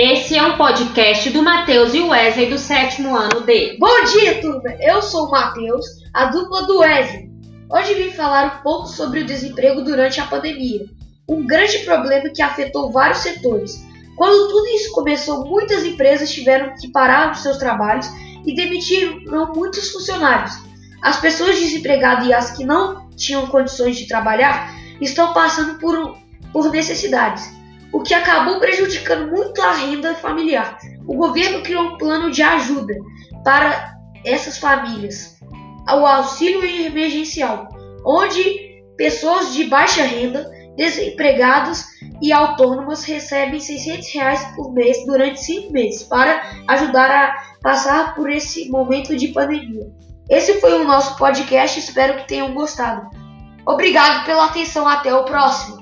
Esse é um podcast do Matheus e Wesley do sétimo ano D. Bom dia, turma! Eu sou o Matheus, a dupla do Wesley. Hoje vim falar um pouco sobre o desemprego durante a pandemia, um grande problema que afetou vários setores. Quando tudo isso começou, muitas empresas tiveram que parar os seus trabalhos e demitiram muitos funcionários. As pessoas desempregadas e as que não tinham condições de trabalhar estão passando por, por necessidades o que acabou prejudicando muito a renda familiar. O governo criou um plano de ajuda para essas famílias, o auxílio emergencial, onde pessoas de baixa renda, desempregadas e autônomas recebem 600 reais por mês durante cinco meses para ajudar a passar por esse momento de pandemia. Esse foi o nosso podcast, espero que tenham gostado. Obrigado pela atenção, até o próximo.